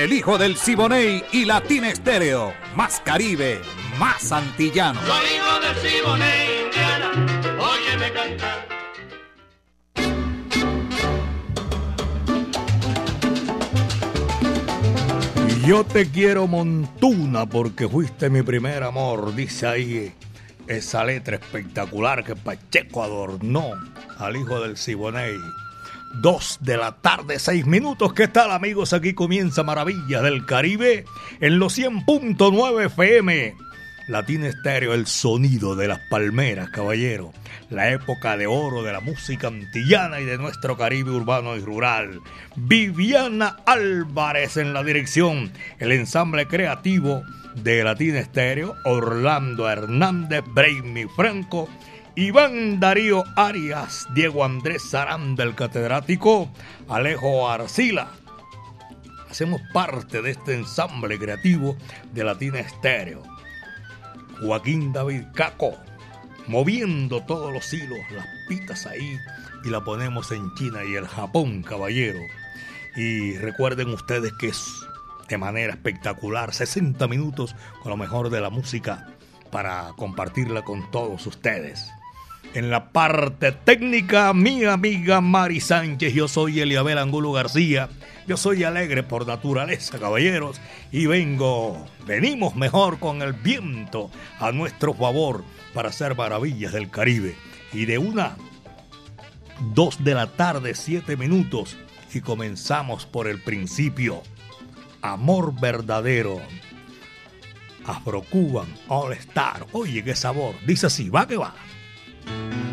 El hijo del Siboney y Latina Estéreo. Más Caribe, más antillano. Soy hijo del Siboney, Indiana. Óyeme cantar. Yo te quiero montuna porque fuiste mi primer amor, dice ahí esa letra espectacular que Pacheco adornó al hijo del Siboney. Dos de la tarde, seis minutos. ¿Qué tal, amigos? Aquí comienza Maravilla del Caribe en los 100.9 FM. Latina Estéreo, el sonido de las palmeras, caballero. La época de oro de la música antillana y de nuestro Caribe urbano y rural. Viviana Álvarez en la dirección. El ensamble creativo de Latina Estéreo. Orlando Hernández, Brainy Franco. Iván Darío Arias, Diego Andrés Saranda, el catedrático, Alejo Arcila. Hacemos parte de este ensamble creativo de Latina Estéreo. Joaquín David Caco, moviendo todos los hilos, las pitas ahí, y la ponemos en China y el Japón, caballero. Y recuerden ustedes que es de manera espectacular, 60 minutos con lo mejor de la música para compartirla con todos ustedes. En la parte técnica, mi amiga Mari Sánchez, yo soy Eliabel Angulo García. Yo soy alegre por naturaleza, caballeros, y vengo, venimos mejor con el viento a nuestro favor para hacer maravillas del Caribe. Y de una, dos de la tarde, siete minutos, y comenzamos por el principio. Amor verdadero. Afro Cuban All Star. Oye, qué sabor. Dice así, va que va. Bye.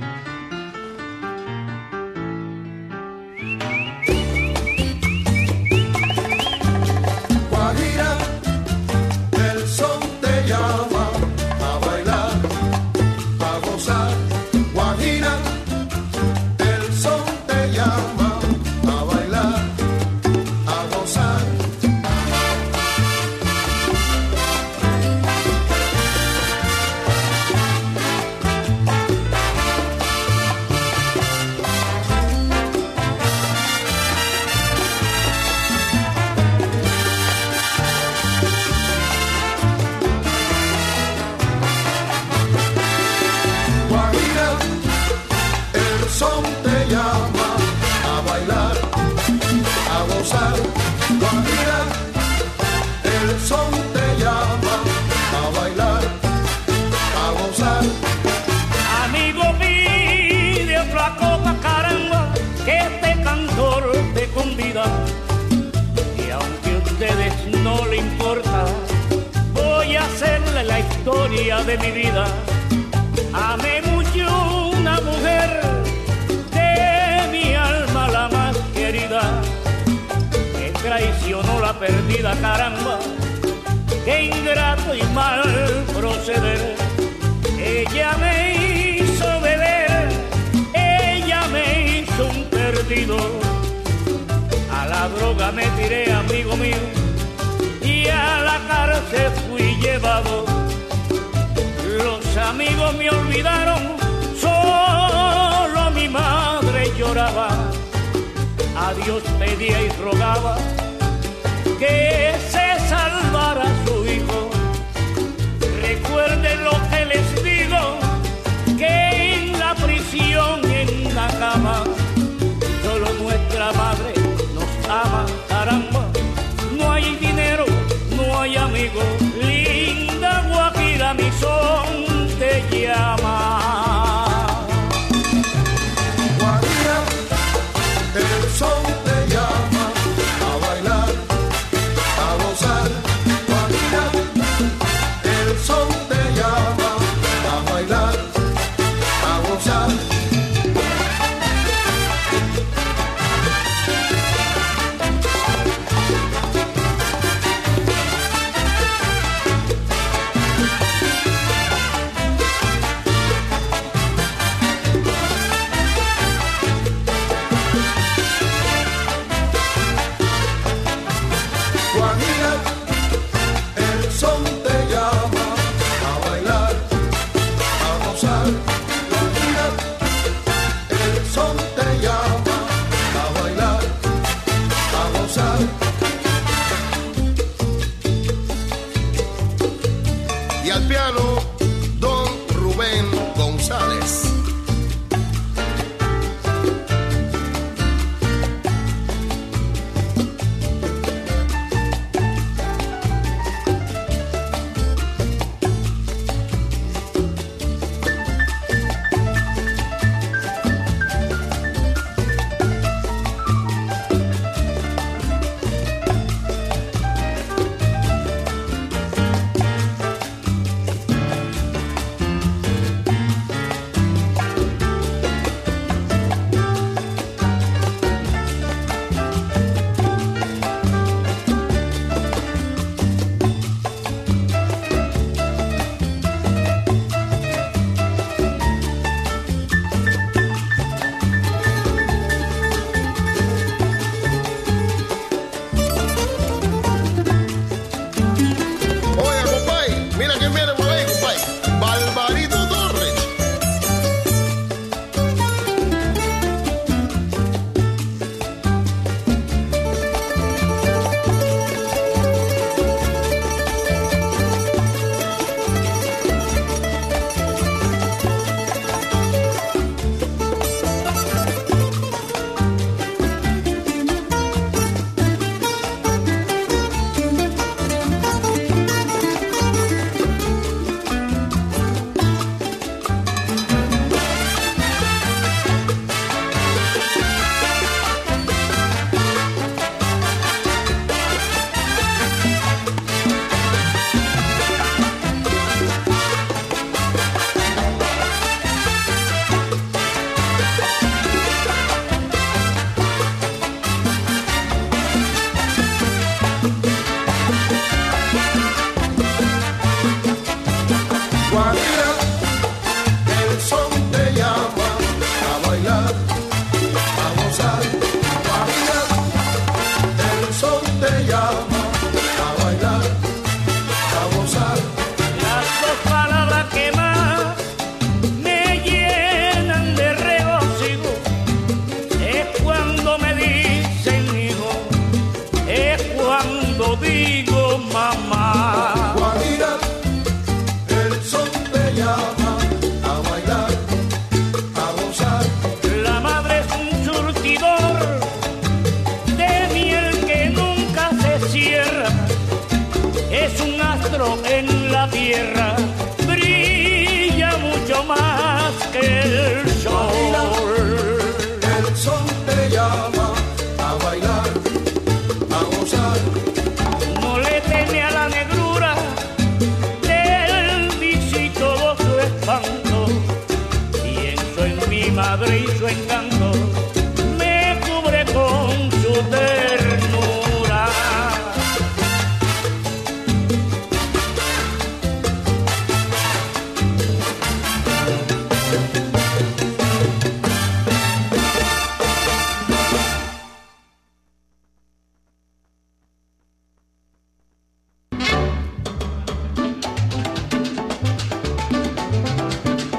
De mi vida. Amé mucho una mujer de mi alma la más querida, que traicionó la perdida, caramba, que ingrato y mal proceder. Ella me hizo beber, ella me hizo un perdido. A la droga me tiré, amigo mío, y a la cárcel fui llevado. Los amigos me olvidaron, solo mi madre lloraba. A Dios pedía y rogaba que se salvara su hijo. Recuerden lo que les digo, que en la prisión, en la cama, solo nuestra madre nos ama, caramba. No hay dinero, no hay amigos,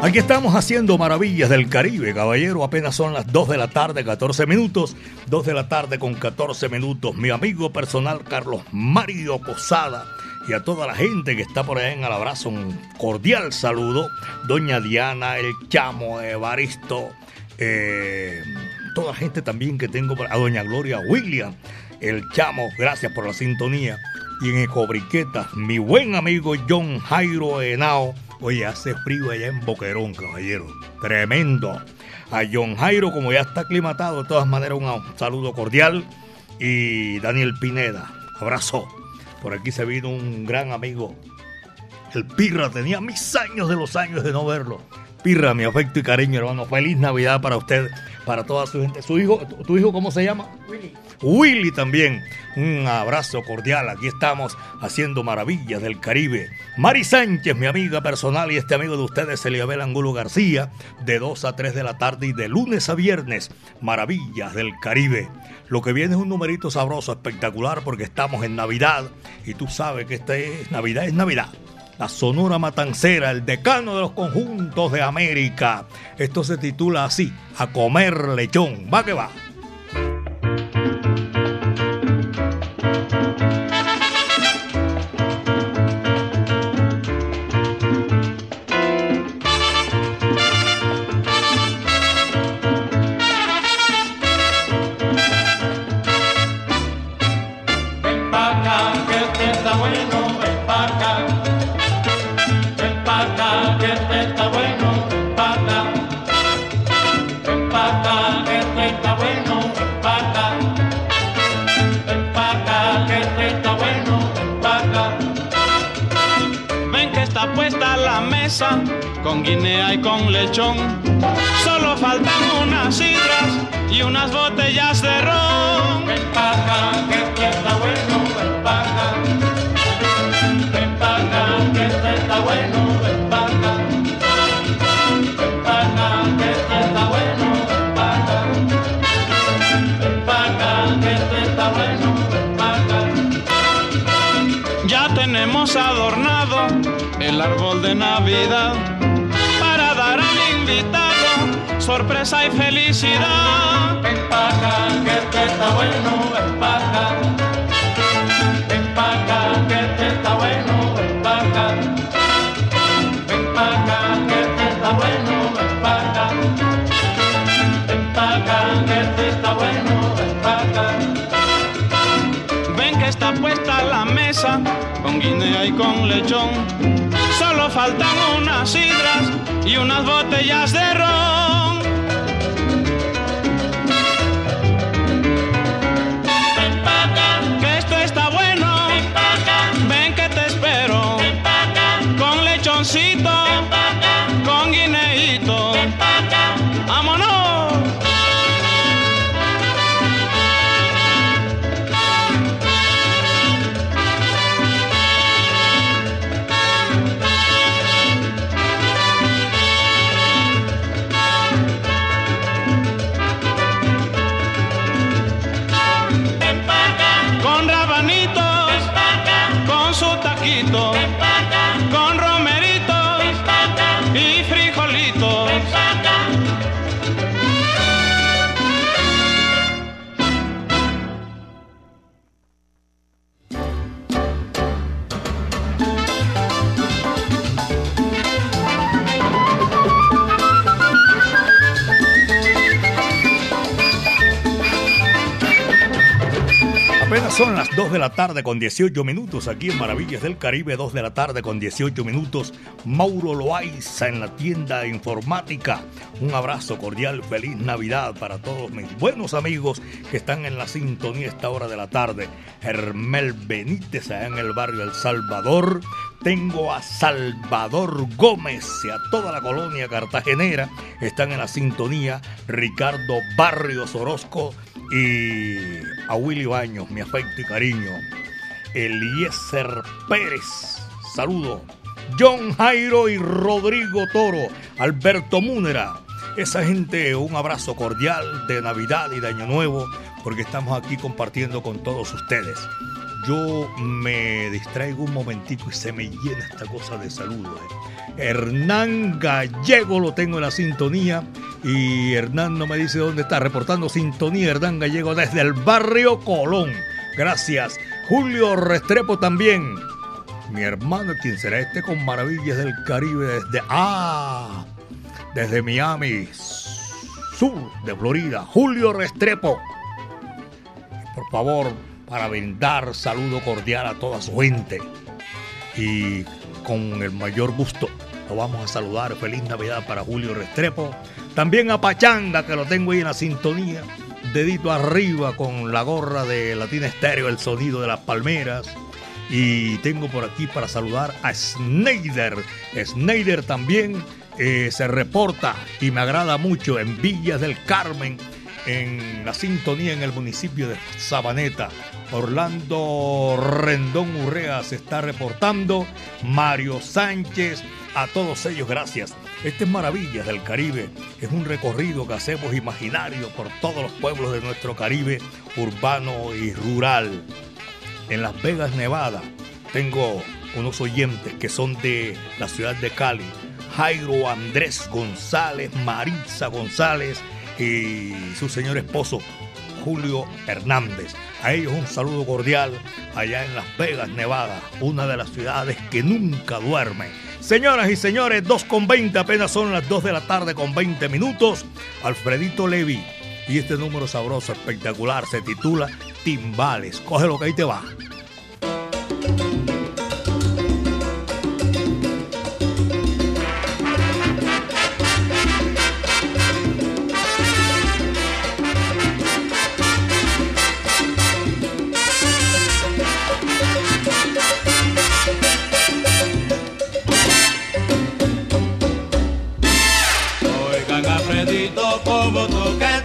Aquí estamos haciendo maravillas del Caribe, caballero. Apenas son las 2 de la tarde, 14 minutos. 2 de la tarde con 14 minutos. Mi amigo personal Carlos Mario Posada y a toda la gente que está por ahí en el abrazo, un cordial saludo. Doña Diana, el Chamo, Evaristo, eh, toda la gente también que tengo, a Doña Gloria William, el Chamo, gracias por la sintonía. Y en Ecobriquetas, mi buen amigo John Jairo Henao. Oye, hace frío allá en Boquerón, caballero. Tremendo. A John Jairo, como ya está aclimatado, de todas maneras, un saludo cordial. Y Daniel Pineda, abrazo. Por aquí se vino un gran amigo, el Pirra. Tenía mis años de los años de no verlo. Pirra, mi afecto y cariño, hermano. Feliz Navidad para usted, para toda su gente. ¿Su hijo, tu, tu hijo cómo se llama? Willy. Willy también. Un abrazo cordial. Aquí estamos haciendo maravillas del Caribe. Mari Sánchez, mi amiga personal, y este amigo de ustedes, Eliabel Angulo García, de 2 a 3 de la tarde y de lunes a viernes. Maravillas del Caribe. Lo que viene es un numerito sabroso, espectacular, porque estamos en Navidad. Y tú sabes que este es Navidad, es Navidad la Sonora Matancera, el decano de los conjuntos de América. Esto se titula así, A comer lechón. Va que va. Mesa, con guinea y con lechón. Solo faltan unas sidras y unas botellas de ron. Ven acá, que este está bueno, ven acá. Ven acá, que este está bueno, el árbol de Navidad para dar al invitado sorpresa y felicidad. Ven pa' acá, que este está bueno, ven pa' acá. Ven pa' acá, que este está bueno, ven pa' acá. Ven pa' acá, que este está bueno, ven pa' acá. Ven pa' acá, que este está bueno, ven pa' acá. Ven que está puesta la mesa con guinea y con lechón. Solo faltan unas sidras y unas botellas de ron. 2 de la tarde con 18 minutos aquí en Maravillas del Caribe, 2 de la tarde con 18 minutos. Mauro Loaiza en la tienda informática. Un abrazo cordial, feliz Navidad para todos mis buenos amigos que están en la sintonía esta hora de la tarde. Hermel Benítez allá en el barrio El Salvador. Tengo a Salvador Gómez y a toda la colonia cartagenera. Están en la sintonía Ricardo Barrios Orozco y a Willy Baños, mi afecto y cariño. Eliezer Pérez, saludo. John Jairo y Rodrigo Toro, Alberto Múnera. Esa gente, un abrazo cordial de Navidad y de Año Nuevo, porque estamos aquí compartiendo con todos ustedes. Yo me distraigo un momentito y se me llena esta cosa de saludos. ¿eh? Hernán Gallego lo tengo en la sintonía y Hernán no me dice dónde está, reportando sintonía Hernán Gallego desde el barrio Colón. Gracias. Julio Restrepo también. Mi hermano, ¿quién será este con maravillas del Caribe desde... Ah, desde Miami, sur de Florida. Julio Restrepo. Por favor, para brindar saludo cordial a toda su gente. Y con el mayor gusto lo vamos a saludar. Feliz Navidad para Julio Restrepo. También a Pachanga, que lo tengo ahí en la sintonía. Dedito arriba con la gorra de Latina Estéreo, el sonido de las palmeras. Y tengo por aquí para saludar a Snyder. Snyder también eh, se reporta y me agrada mucho en Villas del Carmen, en la sintonía en el municipio de Sabaneta. Orlando Rendón Urrea se está reportando. Mario Sánchez, a todos ellos gracias. Este es Maravillas del Caribe. Es un recorrido que hacemos imaginario por todos los pueblos de nuestro Caribe urbano y rural. En Las Vegas, Nevada, tengo unos oyentes que son de la ciudad de Cali. Jairo Andrés González, Maritza González y su señor esposo Julio Hernández. A ellos un saludo cordial allá en Las Vegas, Nevada, una de las ciudades que nunca duerme. Señoras y señores, 2 con 20, apenas son las 2 de la tarde con 20 minutos. Alfredito Levi. Y este número sabroso, espectacular, se titula Timbales. Coge lo que ahí te va. bonito como tu cantas.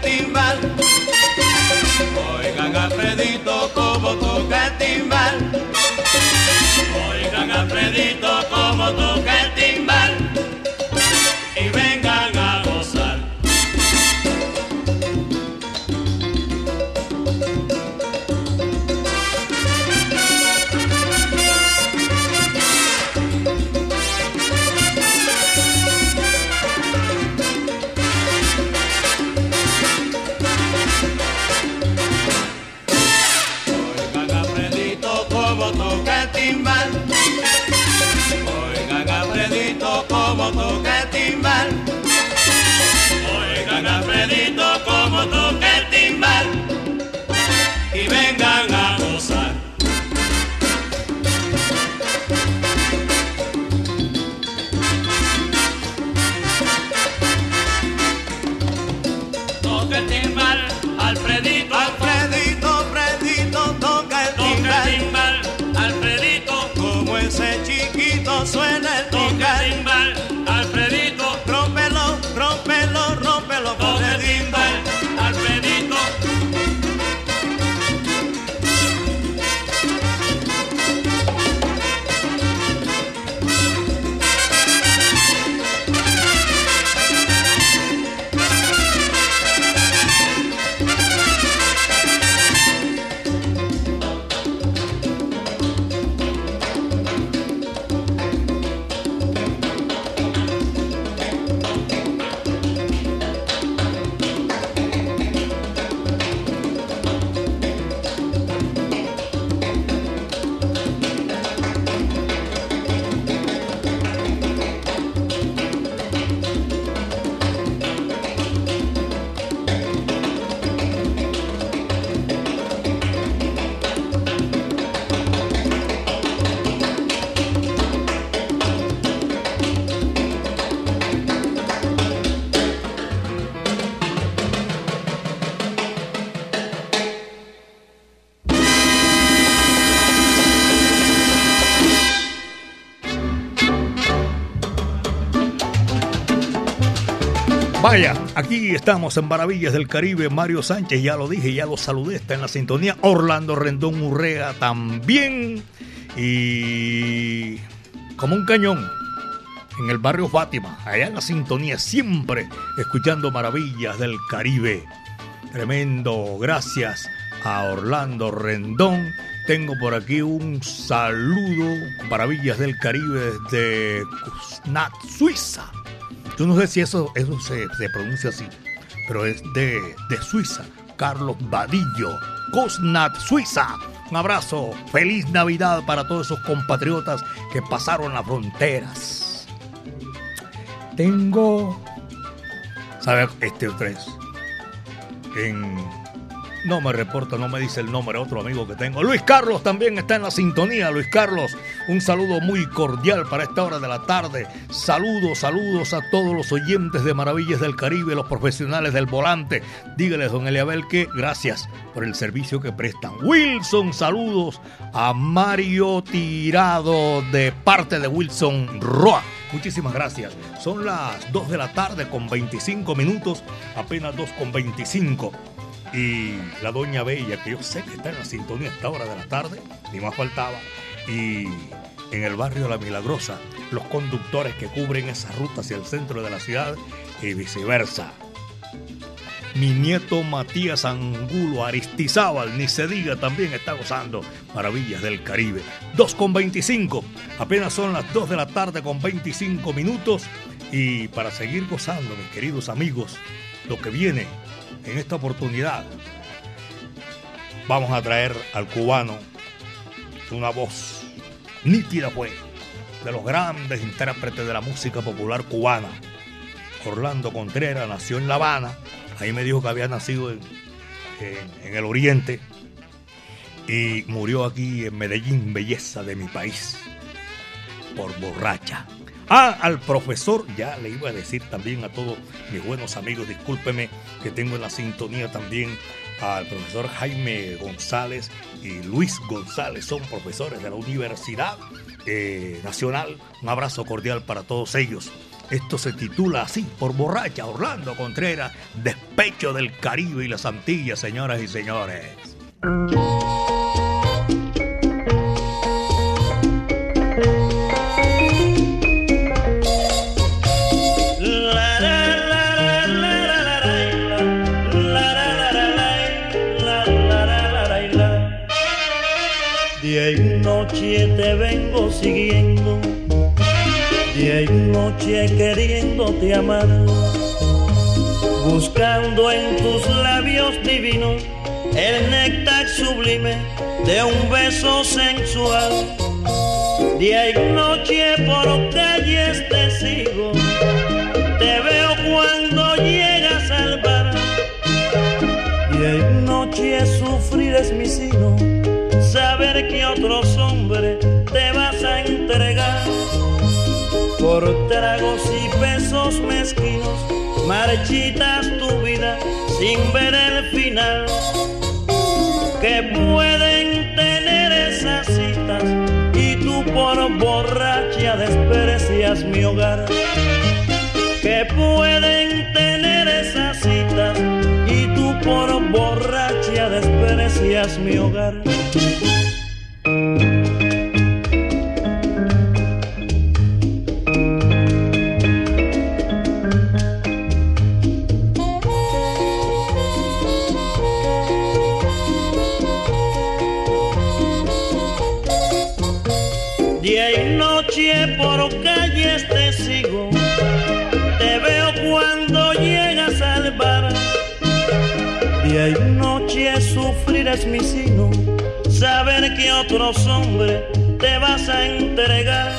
Aquí estamos en Maravillas del Caribe. Mario Sánchez, ya lo dije, ya lo saludé, está en la sintonía. Orlando Rendón Urrea también. Y como un cañón en el barrio Fátima, allá en la sintonía, siempre escuchando Maravillas del Caribe. Tremendo, gracias a Orlando Rendón. Tengo por aquí un saludo, Maravillas del Caribe desde Kuznat, Suiza. Yo no sé si eso, eso se, se pronuncia así, pero es de, de Suiza. Carlos Vadillo, Cosnat, Suiza. Un abrazo, feliz Navidad para todos esos compatriotas que pasaron las fronteras. Tengo, ¿sabe? Este tres. En no me reporta, no me dice el nombre otro amigo que tengo. Luis Carlos también está en la sintonía. Luis Carlos, un saludo muy cordial para esta hora de la tarde. Saludos, saludos a todos los oyentes de Maravillas del Caribe, los profesionales del volante. Dígales, don Eliabel, que gracias por el servicio que prestan. Wilson, saludos a Mario Tirado de parte de Wilson Roa. Muchísimas gracias. Son las 2 de la tarde con 25 minutos, apenas 2 con 25 y la Doña Bella, que yo sé que está en la sintonía a esta hora de la tarde, ni más faltaba, y en el barrio La Milagrosa, los conductores que cubren esa ruta hacia el centro de la ciudad y viceversa. Mi nieto Matías Angulo Aristizábal, ni se diga, también está gozando maravillas del Caribe. 2 con 25, apenas son las 2 de la tarde con 25 minutos. Y para seguir gozando, mis queridos amigos, lo que viene en esta oportunidad vamos a traer al cubano una voz nítida, pues, de los grandes intérpretes de la música popular cubana. Orlando Contreras nació en La Habana, ahí me dijo que había nacido en, en, en el Oriente y murió aquí en Medellín, belleza de mi país, por borracha. Ah, al profesor, ya le iba a decir también a todos mis buenos amigos, discúlpeme que tengo en la sintonía también al profesor Jaime González y Luis González, son profesores de la Universidad eh, Nacional. Un abrazo cordial para todos ellos. Esto se titula así, por borracha, Orlando Contreras, Despecho del Caribe y las Antillas, señoras y señores. Noche te vengo siguiendo, día y noche queriéndote amar, buscando en tus labios divinos el néctar sublime de un beso sensual. Día y noche por calles te sigo, te veo cuando llegas al bar. Día y noche sufrir es mi sino, saber que otros Por tragos y besos mezquinos, marchitas tu vida sin ver el final. Que pueden tener esas citas y tú por borracha desprecias mi hogar. Que pueden tener esas citas y tú por borracha desprecias mi hogar. Sufrir es mi sino, saber que otros hombres te vas a entregar.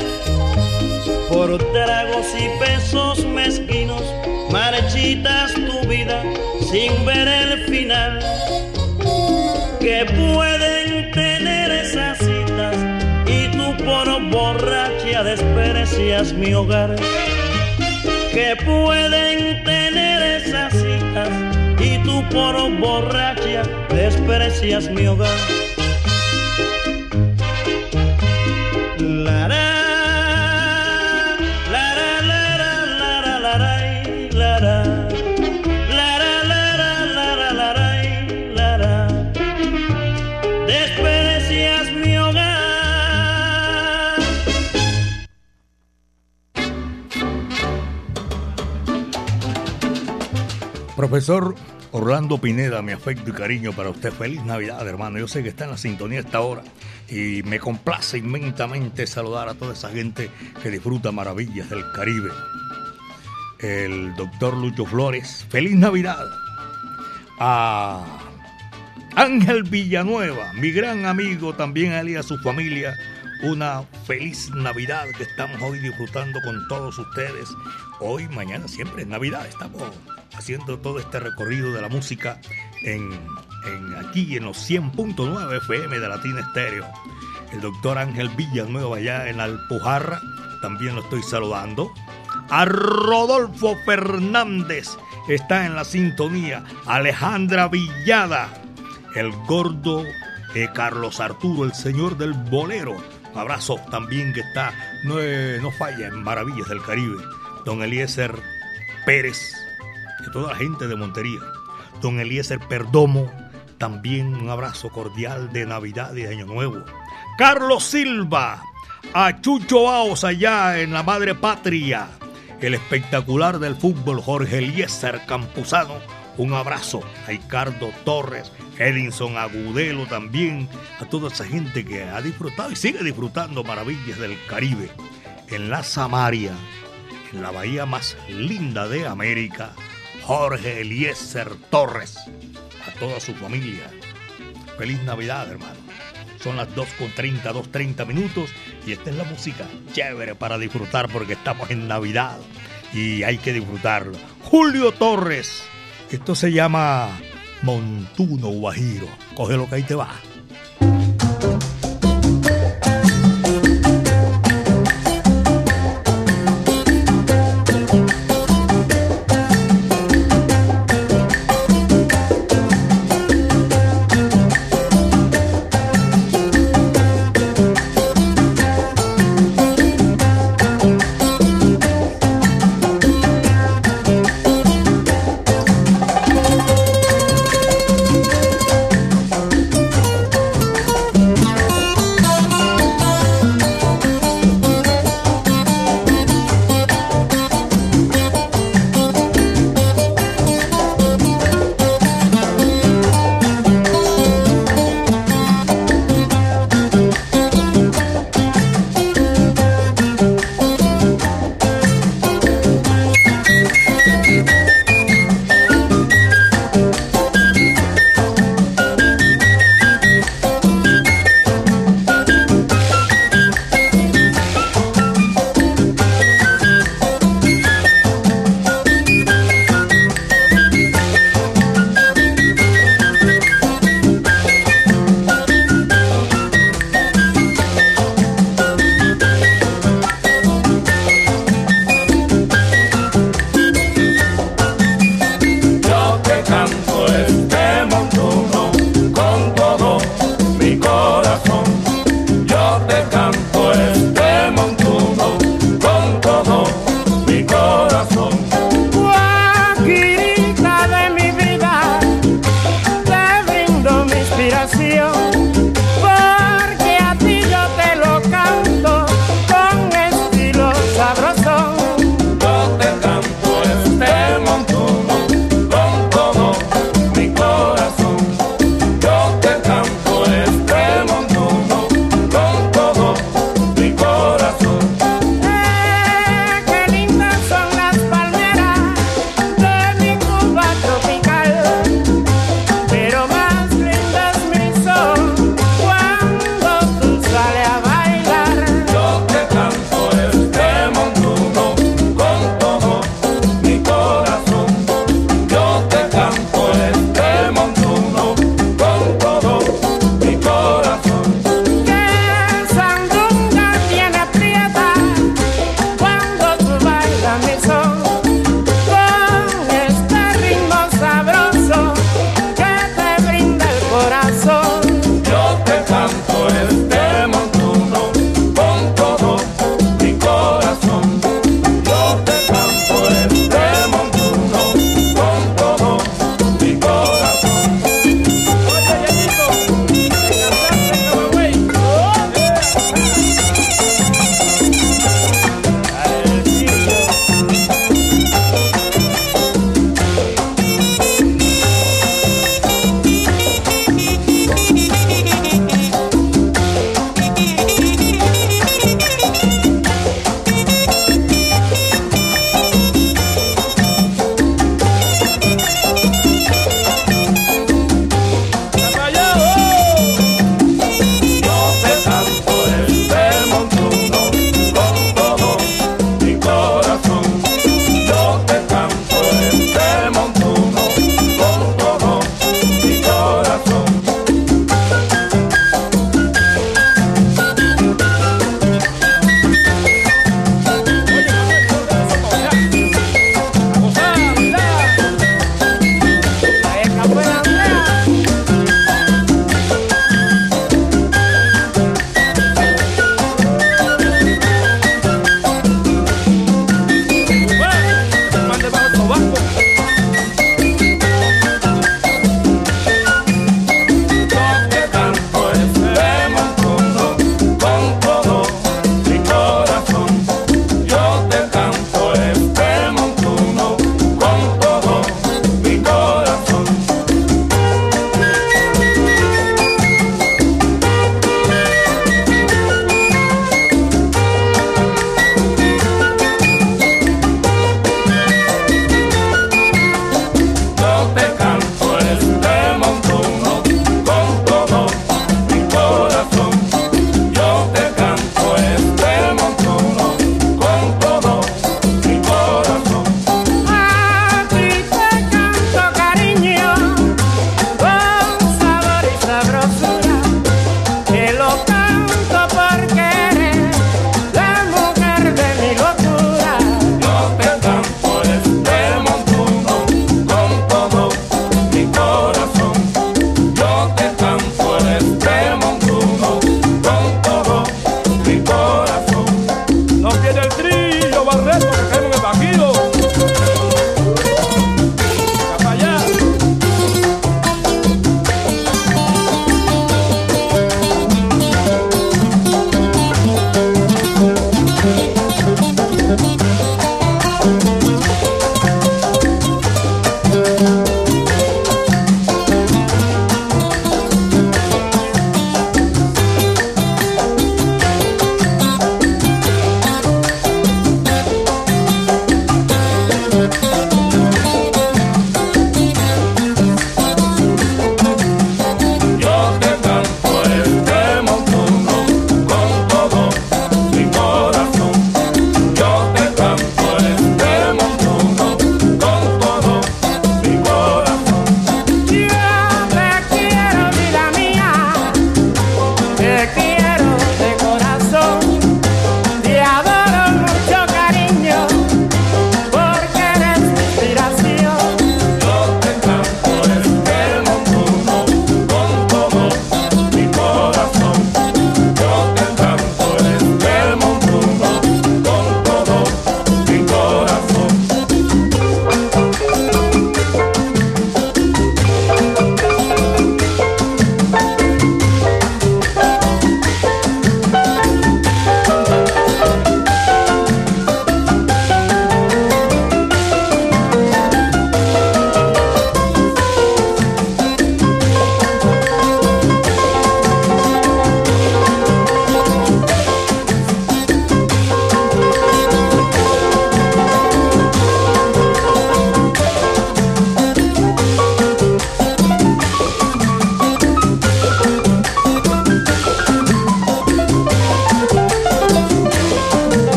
Por tragos y pesos mezquinos, marchitas tu vida sin ver el final. Que pueden tener esas citas y tú por borracha desprecias mi hogar. Que pueden tener esas citas y tú por borracha desprecias mi hogar. La, la, Profesor Orlando Pineda, mi afecto y cariño para usted. Feliz Navidad, hermano. Yo sé que está en la sintonía esta hora y me complace inmensamente saludar a toda esa gente que disfruta maravillas del Caribe. El doctor Lucho Flores, feliz Navidad. A Ángel Villanueva, mi gran amigo, también él y a su familia. Una feliz Navidad que estamos hoy disfrutando con todos ustedes. Hoy, mañana, siempre es Navidad. Estamos haciendo todo este recorrido de la música en, aquí en los 100.9 FM de Latina Estéreo. El doctor Ángel Villanueva allá en Alpujarra, también lo estoy saludando. A Rodolfo Fernández está en la sintonía. Alejandra Villada, el gordo eh, Carlos Arturo, el señor del bolero. Un abrazo también que está, no, eh, no falla en Maravillas del Caribe. Don Eliezer Pérez de toda la gente de Montería. Don Eliezer Perdomo, también un abrazo cordial de Navidad y Año Nuevo. Carlos Silva, a Chucho Baos allá en la madre patria. El espectacular del fútbol Jorge Eliezer Campuzano, un abrazo a Ricardo Torres, Edinson Agudelo también, a toda esa gente que ha disfrutado y sigue disfrutando maravillas del Caribe. En la Samaria, la bahía más linda de América, Jorge Eliezer Torres, a toda su familia. Feliz Navidad, hermano. Son las 2.30, 2.30 minutos y esta es la música chévere para disfrutar porque estamos en Navidad y hay que disfrutarlo. Julio Torres, esto se llama Montuno Guajiro. Coge lo que ahí te va.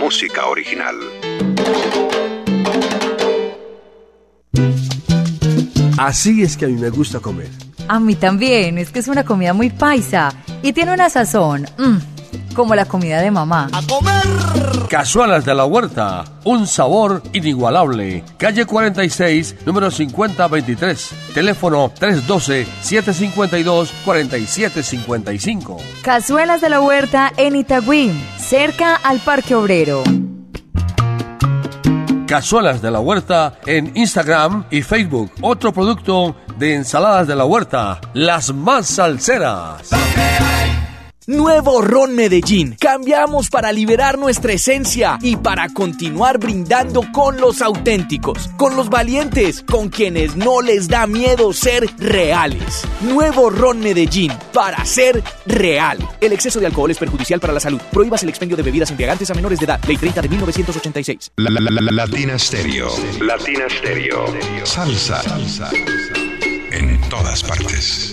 Música original. Así es que a mí me gusta comer. A mí también, es que es una comida muy paisa y tiene una sazón, mm, como la comida de mamá. ¡A comer! Cazuelas de la Huerta, un sabor inigualable. Calle 46, número 5023. Teléfono 312-752-4755. Cazuelas de la Huerta en Itagüí, cerca al Parque Obrero. Cazuelas de la Huerta en Instagram y Facebook. Otro producto de ensaladas de la huerta, las más salseras. Nuevo Ron Medellín. Cambiamos para liberar nuestra esencia y para continuar brindando con los auténticos, con los valientes, con quienes no les da miedo ser reales. Nuevo Ron Medellín para ser real. El exceso de alcohol es perjudicial para la salud. Prohíbas el expendio de bebidas embriagantes a menores de edad. Ley 30 de 1986. Latina Stereo. Latina Stereo. Salsa. Salsa. En todas partes.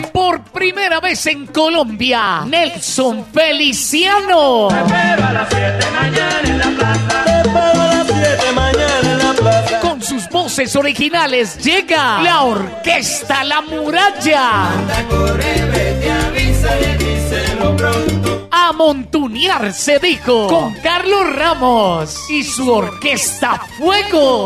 Primera vez en Colombia, Nelson Feliciano. A las 7 mañana en la plaza. Te espero a las 7 mañana en la. Con sus voces originales llega la Orquesta La Muralla. A montunear se dijo con Carlos Ramos y su Orquesta Fuego.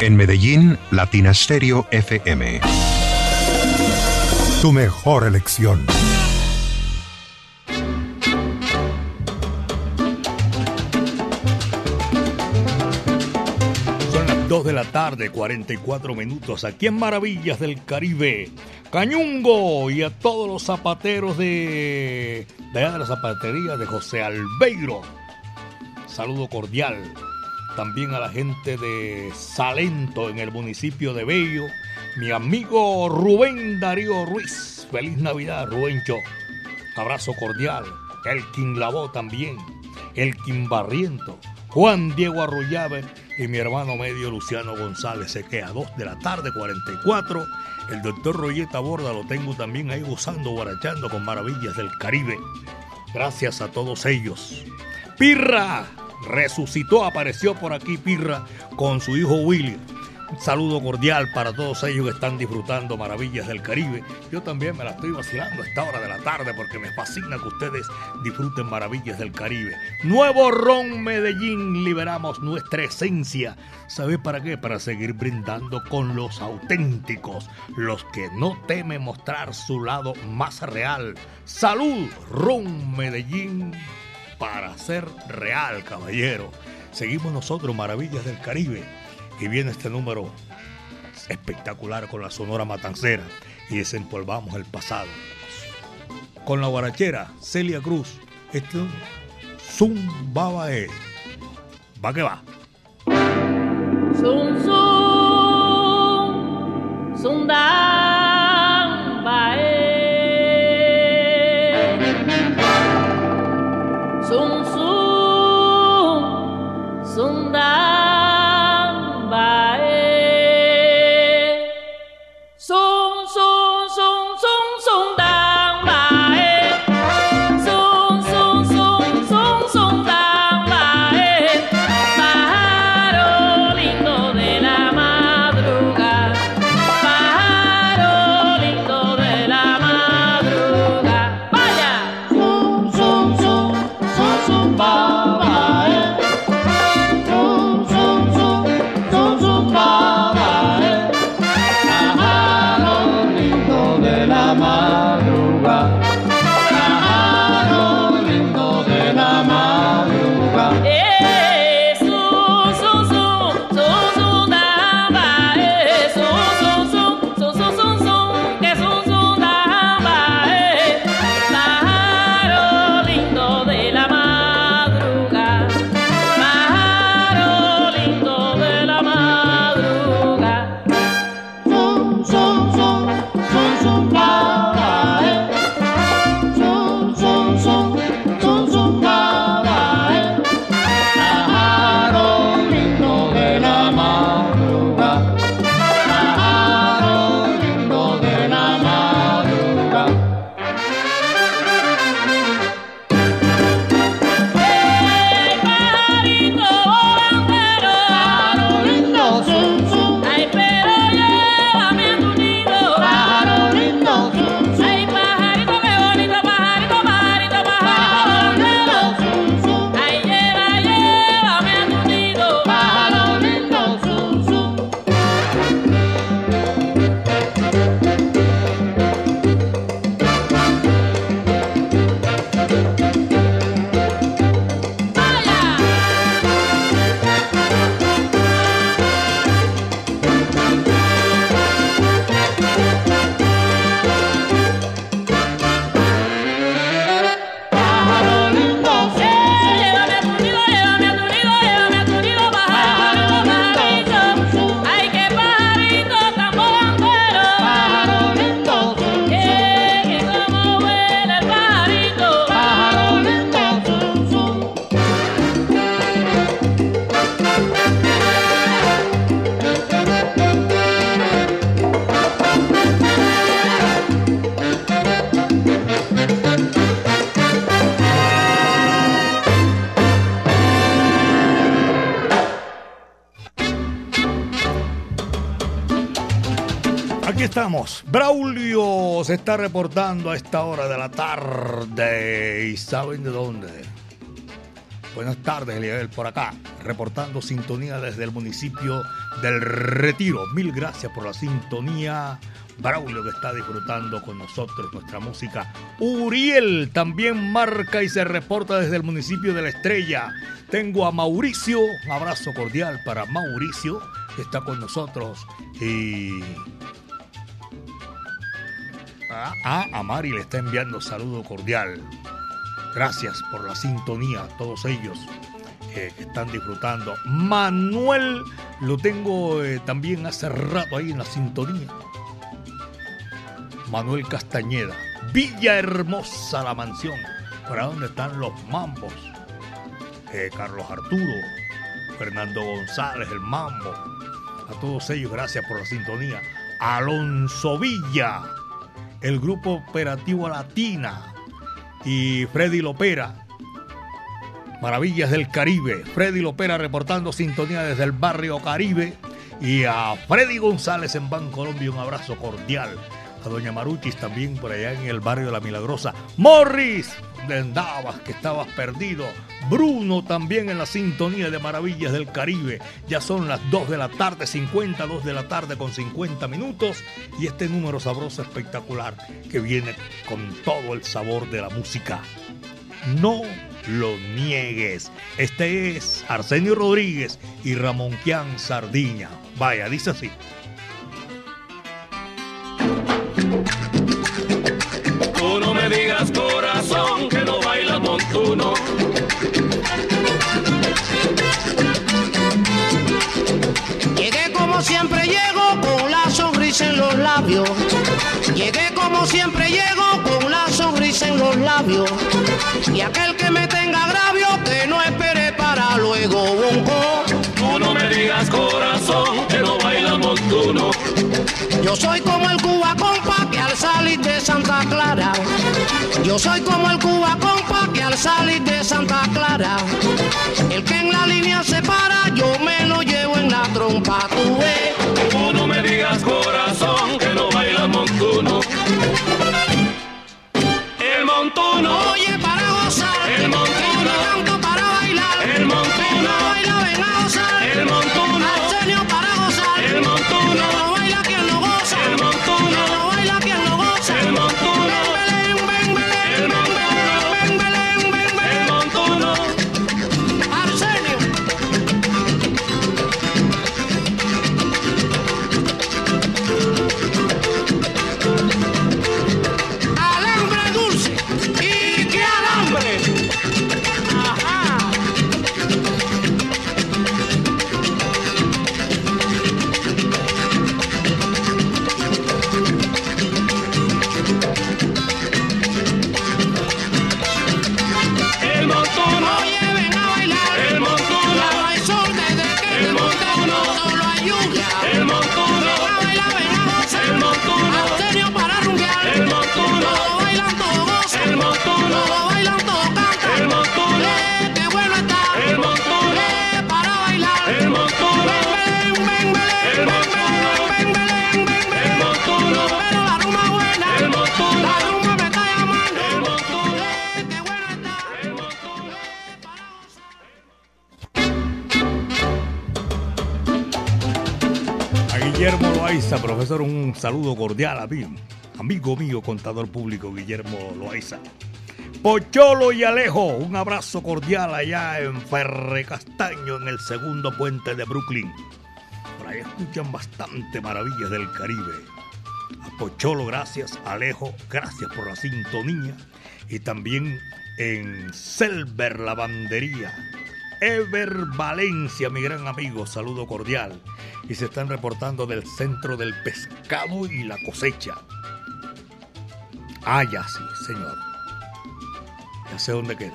En Medellín, Latina Stereo FM. Tu mejor elección. Son las 2 de la tarde, 44 minutos, aquí en Maravillas del Caribe. Cañungo y a todos los zapateros de, de allá de la zapatería de José Albeiro. Saludo cordial. También a la gente de Salento en el municipio de Bello. Mi amigo Rubén Darío Ruiz. Feliz Navidad, Rubencho. Abrazo cordial. Elkin Lavó también. Elkin Barriento. Juan Diego Arroyave y mi hermano medio Luciano González. Se queda a 2 de la tarde, 44. El doctor Royeta Borda lo tengo también ahí gozando, guarachando con maravillas del Caribe. Gracias a todos ellos. Pirra resucitó, apareció por aquí Pirra con su hijo Willy. Un saludo cordial para todos ellos que están disfrutando maravillas del Caribe. Yo también me la estoy vacilando a esta hora de la tarde porque me fascina que ustedes disfruten maravillas del Caribe. Nuevo Ron Medellín, liberamos nuestra esencia. ¿Sabe para qué? Para seguir brindando con los auténticos, los que no temen mostrar su lado más real. Salud, Ron Medellín, para ser real, caballero. Seguimos nosotros, maravillas del Caribe. Y viene este número espectacular con la Sonora Matancera y desempolvamos el pasado. Con la guarachera Celia Cruz, este Zumbabae. Va que va. Zum zum sundang se está reportando a esta hora de la tarde. ¿Y saben de dónde? Buenas tardes, Eliabel, por acá. Reportando sintonía desde el municipio del Retiro. Mil gracias por la sintonía. Braulio que está disfrutando con nosotros nuestra música. Uriel también marca y se reporta desde el municipio de La Estrella. Tengo a Mauricio. Un abrazo cordial para Mauricio que está con nosotros. Y Ah, a Mari le está enviando saludo cordial. Gracias por la sintonía a todos ellos eh, que están disfrutando. Manuel lo tengo eh, también hace rato ahí en la sintonía. Manuel Castañeda. Villa Hermosa la mansión. ¿Para dónde están los mambos? Eh, Carlos Arturo, Fernando González, el mambo. A todos ellos, gracias por la sintonía. Alonso Villa el Grupo Operativo Latina y Freddy Lopera. Maravillas del Caribe. Freddy Lopera reportando sintonía desde el barrio Caribe. Y a Freddy González en Bancolombia un abrazo cordial. A Doña Maruchis también por allá en el barrio de La Milagrosa. Morris, andabas, que estabas perdido. Bruno también en la sintonía de Maravillas del Caribe. Ya son las 2 de la tarde, 50, 2 de la tarde con 50 minutos. Y este número sabroso espectacular que viene con todo el sabor de la música. no lo niegues. Este es Arsenio Rodríguez y Ramón Quian Sardiña. Vaya, dice así. Tú no me digas corazón que no baila montuno. Llegué como siempre llego con la sonrisa en los labios. Llegué como siempre llego con la sonrisa en los labios. Y aquel que me tenga agravio que no espere para luego bonco. Tú no me digas corazón que no baila montuno. Yo soy como el Cuba compa que al salir de Santa Clara. Yo soy como el Cuba compa que al salir de Santa Clara. El que en la línea se para, yo me lo llevo en la trompa. Tú. Guillermo Loaiza, profesor, un saludo cordial a mí. Amigo mío, contador público Guillermo Loaiza. Pocholo y Alejo, un abrazo cordial allá en Ferre Castaño, en el segundo puente de Brooklyn. Por ahí escuchan bastante maravillas del Caribe. A Pocholo, gracias. Alejo, gracias por la sintonía. Y también en Selver Lavandería. Ever Valencia, mi gran amigo, saludo cordial. Y se están reportando del centro del pescado y la cosecha. Ah, ya sí, señor. Ya sé dónde queda.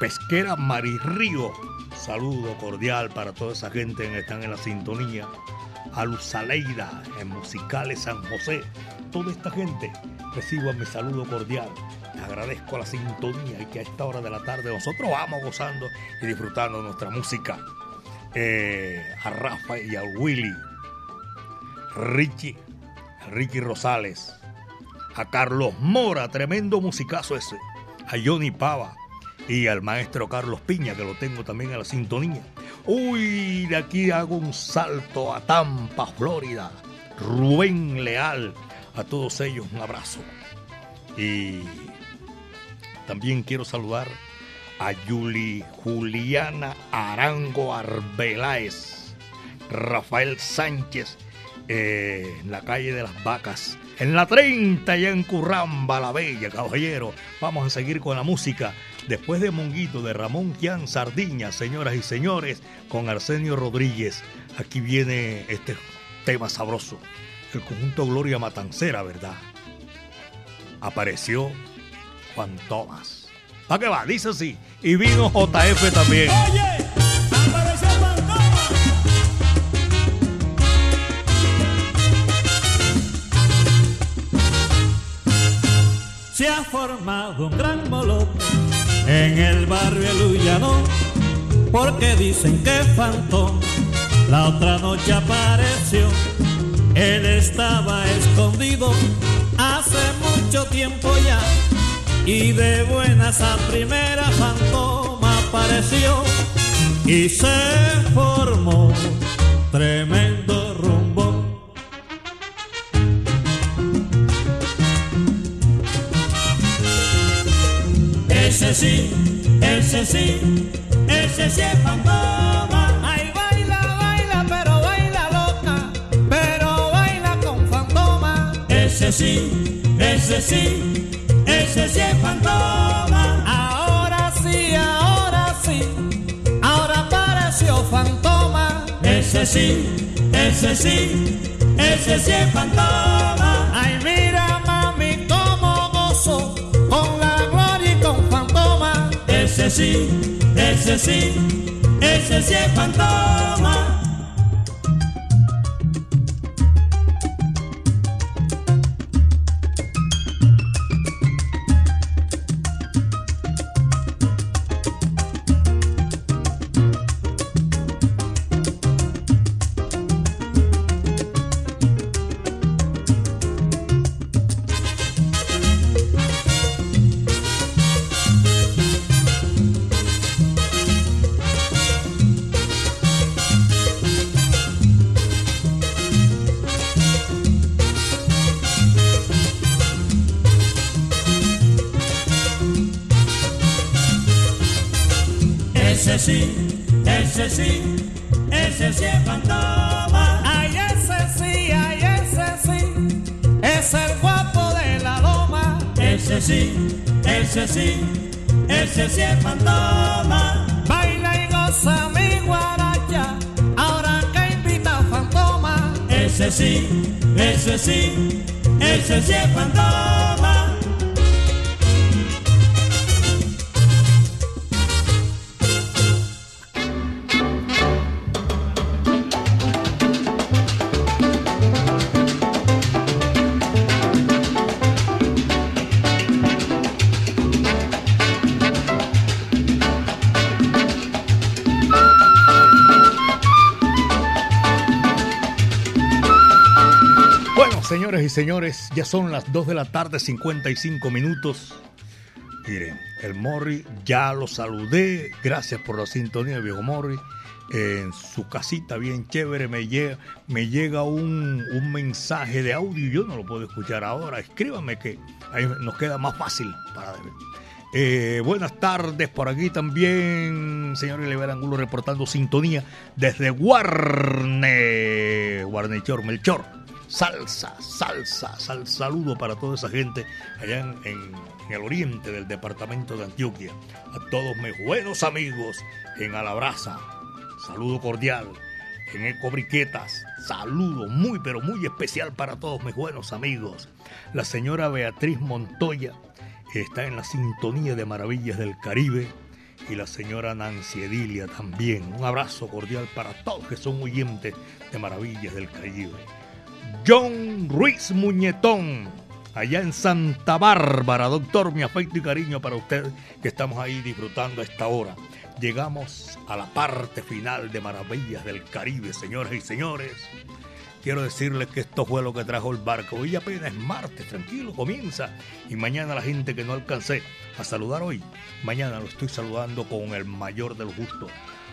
Pesquera Marirrío. Saludo cordial para toda esa gente que están en la sintonía. A Luz Aleida, en Musicales San José. Toda esta gente reciba mi saludo cordial. Agradezco la sintonía y que a esta hora de la tarde nosotros vamos gozando y disfrutando de nuestra música. Eh, a Rafa y a Willy, Richie, a Ricky Rosales, a Carlos Mora, tremendo musicazo ese, a Johnny Pava y al maestro Carlos Piña, que lo tengo también en la sintonía. Uy, de aquí hago un salto a Tampa, Florida. Rubén Leal, a todos ellos un abrazo. Y también quiero saludar a Yuli Juliana Arango Arbeláez, Rafael Sánchez, eh, en la calle de las vacas, en la 30, allá en Curramba, la Bella, caballero. Vamos a seguir con la música. Después de Monguito, de Ramón Quian Sardiña, señoras y señores, con Arsenio Rodríguez. Aquí viene este tema sabroso. El conjunto Gloria Matancera, ¿verdad? Apareció Juan Tomás. ¿Para qué va? Dice así. Y vino JF también. Se ha formado un gran molote en el barrio Luyano, porque dicen que Fantón la otra noche apareció. Él estaba escondido hace mucho tiempo ya, y de buenas a primera Fantoma apareció y se formó tremendo rumbo. Ese sí, ese sí, ese sí es fantoma. Ay, baila, baila, pero baila loca, pero baila con fantoma. Ese sí, ese sí, ese sí es fantoma. Ahora sí, ahora sí, ahora apareció fantoma. Ese sí, ese sí, ese sí es fantoma. Ay, mira mami cómo gozo con la gloria y con fantoma. Ese sí, ese sí, ese sí es fantoma. Ese sí, ese sí es fantoma. Baila y goza mi guaracha, ahora que invita fantoma. Ese sí, ese sí, ese sí es fantoma. Y señores, ya son las 2 de la tarde, 55 minutos. Miren, el Morri ya lo saludé. Gracias por la sintonía, viejo Morri. En su casita, bien chévere, me llega, me llega un, un mensaje de audio. Yo no lo puedo escuchar ahora. Escríbame que ahí nos queda más fácil para. Eh, buenas tardes por aquí también, señor Oliver Angulo reportando sintonía desde Guarne, Guarnechor, Melchor. Salsa, salsa, sal, saludo para toda esa gente allá en, en- el oriente del departamento de Antioquia. A todos mis buenos amigos en Alabraza, saludo cordial. En Ecobriquetas, saludo muy pero muy especial para todos mis buenos amigos. La señora Beatriz Montoya está en la sintonía de Maravillas del Caribe y la señora Nancy Edilia también. Un abrazo cordial para todos que son oyentes de Maravillas del Caribe. John Ruiz Muñetón, allá en Santa Bárbara. Doctor, mi afecto y cariño para usted que estamos ahí disfrutando esta hora. Llegamos a la parte final de Maravillas del Caribe, señoras y señores. Quiero decirles que esto fue lo que trajo el barco. Hoy apenas es martes, tranquilo, comienza. Y mañana la gente que no alcancé a saludar hoy, mañana lo estoy saludando con el mayor de los gustos.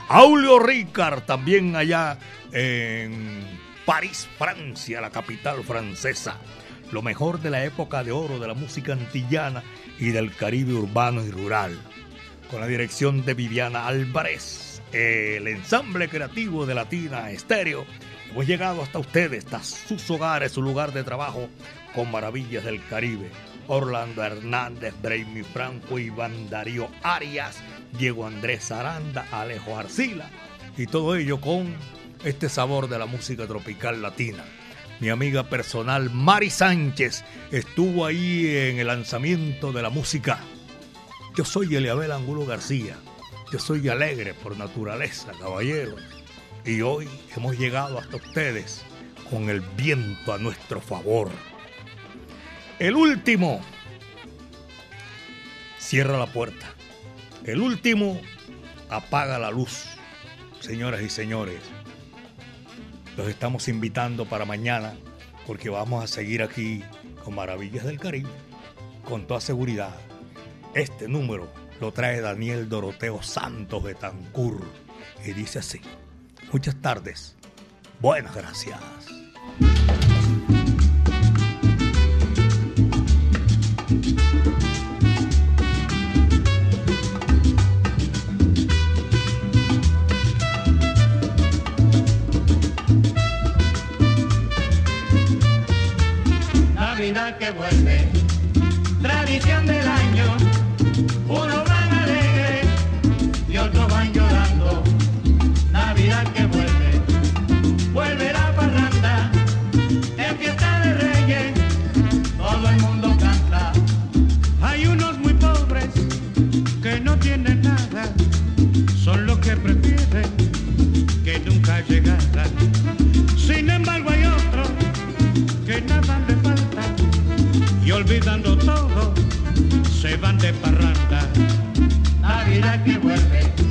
Aulio Ricard, también allá en París, Francia, la capital francesa. Lo mejor de la época de oro de la música antillana y del Caribe urbano y rural. Con la dirección de Viviana Álvarez, el ensamble creativo de Latina Estéreo. Hemos llegado hasta ustedes, hasta sus hogares, su lugar de trabajo, con maravillas del Caribe. Orlando Hernández, Braimi Franco, Iván Darío Arias, Diego Andrés Aranda, Alejo Arcila. Y todo ello con este sabor de la música tropical latina. Mi amiga personal Mari Sánchez estuvo ahí en el lanzamiento de la música. Yo soy Eliabel Angulo García. Yo soy alegre por naturaleza, caballero. Y hoy hemos llegado hasta ustedes con el viento a nuestro favor. El último cierra la puerta. El último apaga la luz. Señoras y señores, los estamos invitando para mañana porque vamos a seguir aquí con Maravillas del Caribe. Con toda seguridad, este número lo trae Daniel Doroteo Santos de Tancur y dice así. Muchas tardes. Buenas gracias. que vuelve, tradición de la y olvidando todo se van de parranda. Navidad que vuelve.